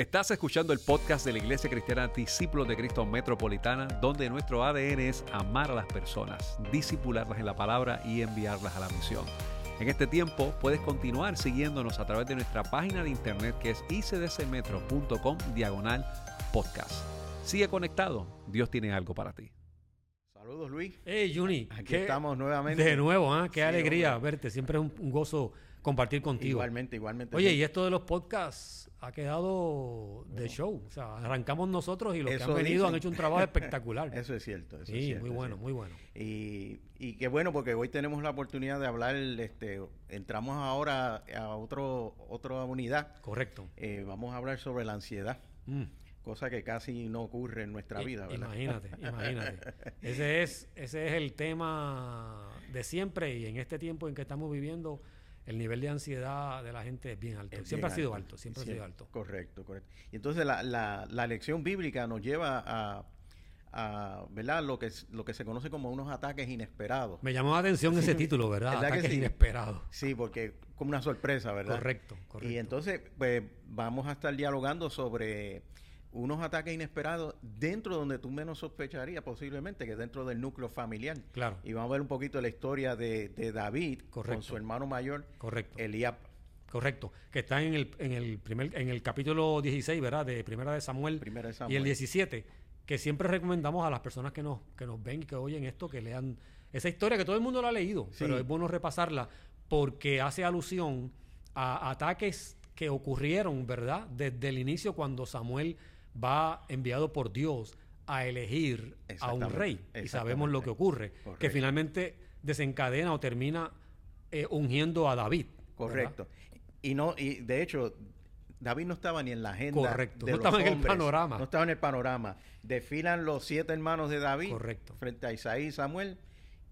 Estás escuchando el podcast de la Iglesia Cristiana Discípulos de Cristo Metropolitana, donde nuestro ADN es amar a las personas, disipularlas en la palabra y enviarlas a la misión. En este tiempo puedes continuar siguiéndonos a través de nuestra página de internet que es icdcmetro.com diagonal podcast. Sigue conectado, Dios tiene algo para ti. Saludos Luis. Hey Juni, Aquí qué- estamos nuevamente. De nuevo, ¿ah? qué Sí, alegría hombre. verte. Siempre es un, un gozo compartir contigo. Igualmente, igualmente. Oye, Sí. y esto de los podcasts ha quedado de show. O sea, arrancamos nosotros y los que han venido dicen. han hecho un trabajo espectacular. Eso es cierto. Eso es sí, cierto, muy es bueno, muy bueno. Y, y qué bueno porque hoy tenemos la oportunidad de hablar, este, entramos ahora a otro, otra unidad. Correcto. Eh, vamos a hablar sobre la ansiedad, Mm. cosa que casi no ocurre en nuestra I- vida, ¿verdad? Imagínate, imagínate. Ese es, ese es el tema de siempre y en este tiempo en que estamos viviendo, el nivel de ansiedad de la gente es bien alto. Es siempre bien ha sido alto. alto, siempre ha sido alto. Correcto, correcto. Y entonces la, la, la lección bíblica nos lleva a, a ¿verdad? Lo que, lo que se conoce como unos ataques inesperados. Me llamó la atención ese título, ¿verdad? ¿Verdad que Ataques sí? inesperados. Sí, porque como una sorpresa, ¿verdad? Correcto, correcto. Y entonces, pues vamos a estar dialogando sobre unos ataques inesperados dentro donde tú menos sospecharías posiblemente, que dentro del núcleo familiar. Claro. Y vamos a ver un poquito la historia de, de David con Correcto. su hermano mayor, Correcto. Eliab. Correcto, que está en el, en el primer, en el capítulo 16, ¿verdad? De Primera de Samuel, Primera de y Samuel. el 17, que siempre recomendamos a las personas que nos, que nos ven y que oyen esto, que lean esa historia que todo el mundo la ha leído, Sí. pero es bueno repasarla porque hace alusión a ataques que ocurrieron, ¿verdad? Desde el inicio cuando Samuel va enviado por Dios a elegir a un rey. Y sabemos lo que ocurre, que finalmente desencadena o termina eh, ungiendo a David. ¿verdad? Correcto. Y no, y de hecho, David no estaba ni en la agenda. Correcto, de no los estaba en el panorama. No estaba en el panorama. Desfilan los siete hermanos de David Correcto. frente a Isaí y Samuel.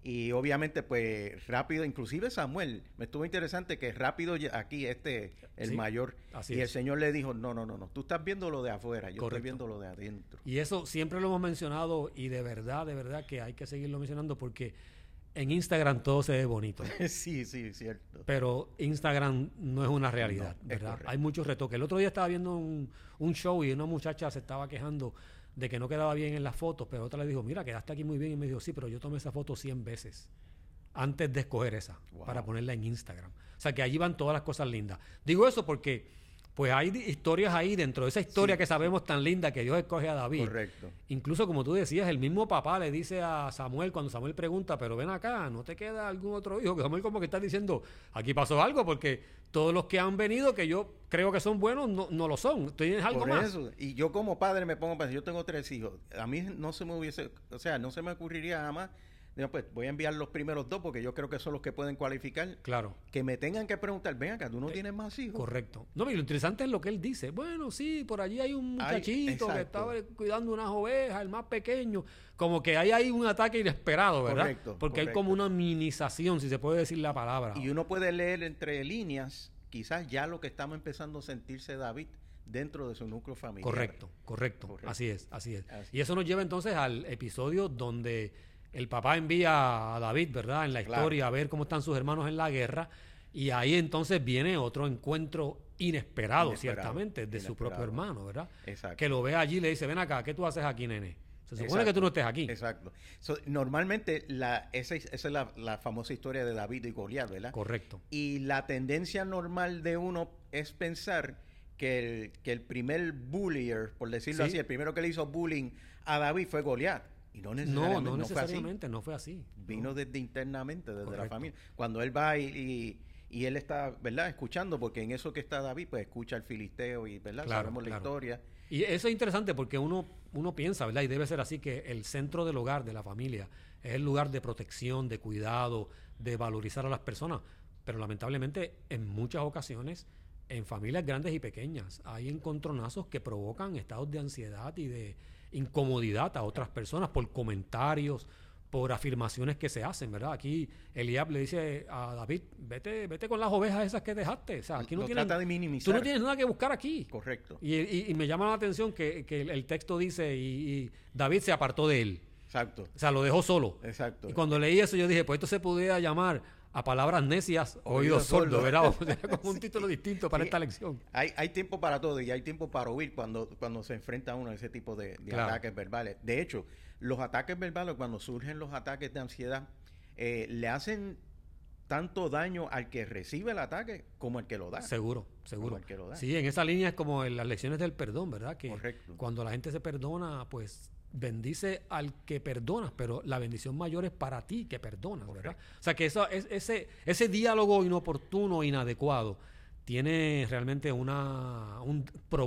Y obviamente, pues rápido, inclusive Samuel, me estuvo interesante que rápido aquí este, el Sí, mayor, así y el. Señor le dijo, no, no, no, no, tú estás viendo lo de afuera, yo estoy viendo lo de adentro. Y eso siempre lo hemos mencionado y de verdad, de verdad que hay que seguirlo mencionando porque en Instagram todo se ve bonito. sí, sí, cierto. Pero Instagram no es una realidad, No, ¿verdad? Hay muchos retoques. El otro día estaba viendo un, un show y una muchacha se estaba quejando de que no quedaba bien en las fotos, pero otra le dijo, mira, quedaste aquí muy bien. Y me dijo, sí, pero yo tomé esa foto 100 veces antes de escoger esa Wow. para ponerla en Instagram. O sea, que allí van todas las cosas lindas. Digo eso porque pues hay historias ahí dentro de esa historia que sabemos tan linda que Dios escoge a David. Correcto. Incluso como tú decías, el mismo papá le dice a Samuel cuando Samuel pregunta, pero ven acá, ¿no te queda algún otro hijo? Que Samuel como que está diciendo, aquí pasó algo porque todos los que han venido, que yo creo que son buenos, no, no lo son. ¿Tienes algo Por más? eso, y yo como padre me pongo a pensar, yo tengo tres hijos, a mí no se me hubiese, o sea, no se me ocurriría jamás, digo, pues voy a enviar los primeros dos porque yo creo que son los que pueden cualificar, Claro. que me tengan que preguntar, ven acá, tú no tienes más hijos. Correcto. No, pero lo interesante es lo que él dice. Bueno, sí, por allí hay un Ay, muchachito que estaba cuidando unas ovejas, el más pequeño. Como que ahí hay un ataque inesperado, ¿verdad? Correcto, Porque hay como una minimización, si se puede decir la palabra. Y uno puede leer entre líneas, quizás ya lo que estamos empezando a sentirse David dentro de su núcleo familiar. Correcto, correcto, Correcto. Así es, así es. Así Y eso nos lleva entonces al episodio donde el papá envía a David, ¿verdad? En la Claro. historia a ver cómo están sus hermanos en la guerra. Y ahí entonces viene otro encuentro inesperado, Inesperado, ciertamente, de su propio hermano, ¿verdad? Exacto. Que lo ve allí y le dice, ven acá, ¿qué tú haces aquí, nene? Se supone Exacto, que tú no estés aquí. Exacto. So, normalmente la, esa, es- esa es la, la famosa historia de David y Goliat, ¿verdad? Correcto. Y la tendencia normal de uno es pensar que el, que el primer bullier, por decirlo Sí. así, el primero que le hizo bullying a David fue Goliat. Y no No, necesariamente, no fue así. necesariamente, no fue así. Vino desde internamente, desde la familia. Cuando él va y, y, y él está, ¿verdad? Escuchando, porque en eso que está David, pues escucha al filisteo y, ¿verdad? Claro, Sabemos la historia. Y eso es interesante porque uno, uno piensa, ¿verdad? Y debe ser así que el centro del hogar, de la familia, es el lugar de protección, de cuidado, de valorizar a las personas. Pero lamentablemente, en muchas ocasiones, en familias grandes y pequeñas, hay encontronazos que provocan estados de ansiedad y de incomodidad a otras personas por comentarios, por afirmaciones que se hacen, ¿verdad? Aquí Eliab le dice a David, vete, vete con las ovejas esas que dejaste. O sea, aquí no Lo tienes, trata de minimizar. tú no tienes nada que buscar aquí. Correcto. Y, y- y me llama la atención que, que el, el texto dice, y, y David se apartó de él. Exacto. O sea, lo dejó solo. Exacto. Y cuando leí eso yo dije, pues esto se pudiera llamar a palabras necias, oídos sordos, ¿verdad? Como un título distinto para Sí. esta lección. Hay, hay tiempo para todo y hay tiempo para oír cuando, cuando se enfrenta uno a ese tipo de, de Claro. ataques verbales. De hecho, los ataques verbales, cuando surgen los ataques de ansiedad, eh, le hacen tanto daño al que recibe el ataque como al que lo da. Seguro, seguro. Como el que lo da. Sí, en esa línea es como en las lecciones del perdón, ¿verdad? Que Correcto. cuando la gente se perdona, pues bendice al que perdonas, pero la bendición mayor es para ti que perdonas, ¿verdad? O sea que eso, es, ese, ese diálogo inoportuno, inadecuado, tiene realmente una... un-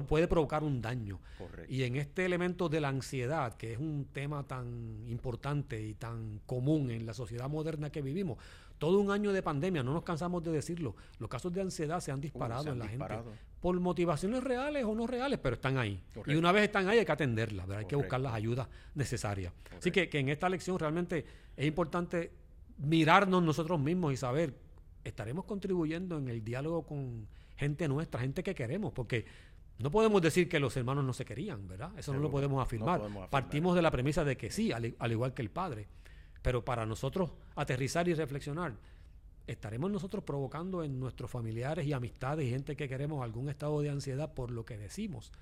puede provocar un daño. Correcto. Y en este elemento de la ansiedad, que es un tema tan importante y tan común en la sociedad moderna que vivimos, todo un año de pandemia, no nos cansamos de decirlo, los casos de ansiedad se han disparado se han en la disparado. gente por motivaciones reales o no reales, pero están ahí. Y una vez están ahí hay que atenderlas, ¿verdad? hay que buscar las ayudas necesarias. Así que en esta lección realmente es importante mirarnos nosotros mismos y saber, estaremos contribuyendo en el diálogo con gente nuestra, gente que queremos, porque no podemos decir que los hermanos no se querían, ¿verdad? Eso no lo podemos no afirmar. podemos afirmar. Partimos de la premisa de que sí, al, al igual que el Padre. Pero para nosotros aterrizar y reflexionar, ¿estaremos nosotros provocando en nuestros familiares y amistades y gente que queremos algún estado de ansiedad por lo que decimos?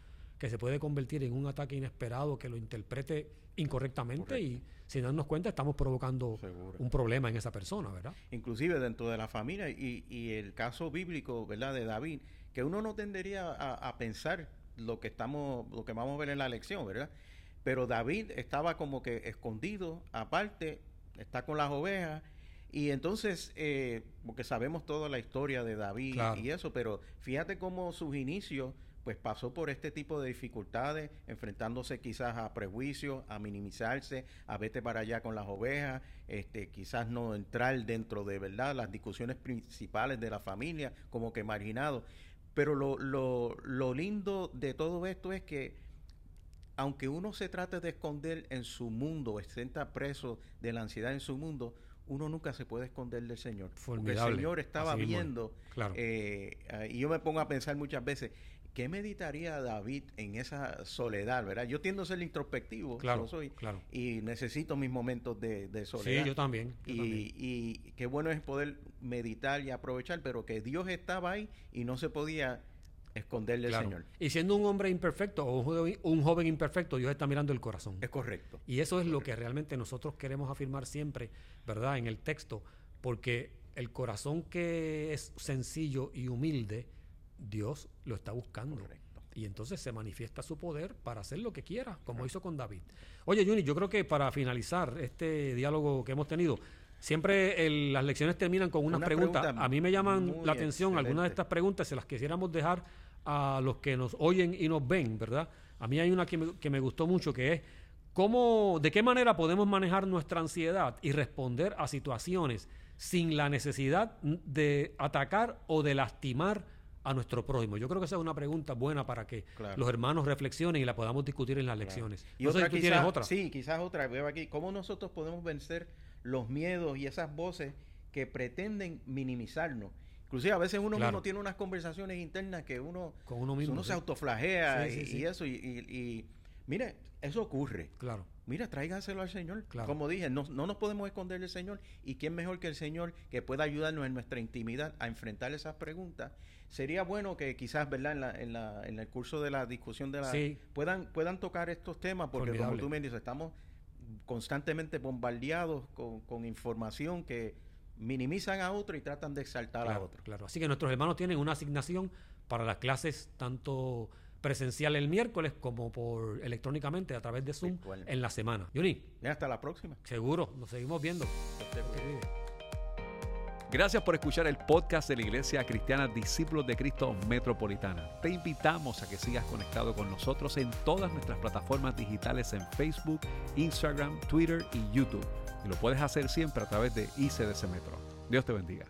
Que se puede convertir en un ataque inesperado que lo interprete incorrectamente y sin darnos cuenta estamos provocando Seguro. un problema en esa persona, ¿verdad? inclusive dentro de la familia y, y el caso bíblico verdad de David que uno no tendería a, a pensar lo que estamos lo que vamos a ver en la lección verdad pero David estaba como que escondido aparte está con las ovejas y entonces eh, porque sabemos toda la historia de David Claro. y eso pero fíjate cómo sus inicios pues pasó por este tipo de dificultades, enfrentándose quizás a prejuicios, a minimizarse, a vete para allá con las ovejas, este, quizás no entrar dentro de verdad las discusiones principales de la familia, como que marginado. Pero lo, lo, lo lindo de todo esto es que aunque uno se trate de esconder en su mundo, esté preso de la ansiedad en su mundo, uno nunca se puede esconder del Señor. Porque el. Señor estaba Así viendo Claro. eh, ah, y yo me pongo a pensar muchas veces, ¿qué meditaría David en esa soledad, verdad? Yo tiendo a ser introspectivo, Claro, soy, claro. y necesito mis momentos de, de Sí, soledad. yo también. yo y, también. y qué bueno es poder meditar y aprovechar, pero que Dios estaba ahí y no se podía esconder del Claro. Señor. Y siendo un hombre imperfecto o un joven, un joven imperfecto, Dios está mirando el corazón. Es correcto. Y eso es lo que realmente nosotros queremos afirmar siempre, ¿verdad? En el texto, porque el corazón que es sencillo y humilde, Dios lo está buscando. Correcto. Y entonces se manifiesta su poder para hacer lo que quiera, como hizo con David. Oye, Juni, yo creo que para finalizar este diálogo que hemos tenido, siempre el- las lecciones terminan con unas Una preguntas. pregunta A mí me llaman la atención algunas de estas preguntas, se las quisiéramos dejar a los que nos oyen y nos ven, ¿verdad? A mí hay una que me, que me gustó mucho, que es cómo, de qué manera podemos manejar nuestra ansiedad y responder a situaciones sin la necesidad de atacar o de lastimar a nuestro prójimo. Yo creo que esa es una pregunta buena para que Claro. los hermanos reflexionen y la podamos discutir en las lecciones. Y no sé otra si tú quizás, tienes otra. Sí, quizás otra. Veo aquí, ¿cómo nosotros podemos vencer los miedos y esas voces que pretenden minimizarnos? Inclusive a veces uno Claro. mismo tiene unas conversaciones internas que uno, Con uno mismo, uno sí. se autoflagea Sí, sí, y, sí. y eso. Y, y- y, mire, eso ocurre. Claro. Mira, tráiganselo al Señor. Claro. Como dije, no, no nos podemos esconder del Señor. ¿Y quién mejor que el Señor que pueda ayudarnos en nuestra intimidad a enfrentar esas preguntas? Sería bueno que quizás, ¿verdad? En, la, en, la, en el curso de la discusión de la... Sí. Puedan, puedan tocar estos temas porque como tú me dices, estamos constantemente bombardeados con, con información que minimizan a otro y tratan de exaltar a otro. claro. Así que nuestros hermanos tienen una asignación para las clases tanto presencial el miércoles como por electrónicamente a través de Zoom Virtual. en la semana. Johnny, hasta la próxima. seguro, nos seguimos viendo. Gracias por escuchar el podcast de la Iglesia Cristiana Discípulos de Cristo Metropolitana. Te invitamos a que sigas conectado con nosotros en todas nuestras plataformas digitales en Facebook, Instagram, Twitter y YouTube. Y lo puedes hacer siempre a través de ICDC Metro. Dios te bendiga.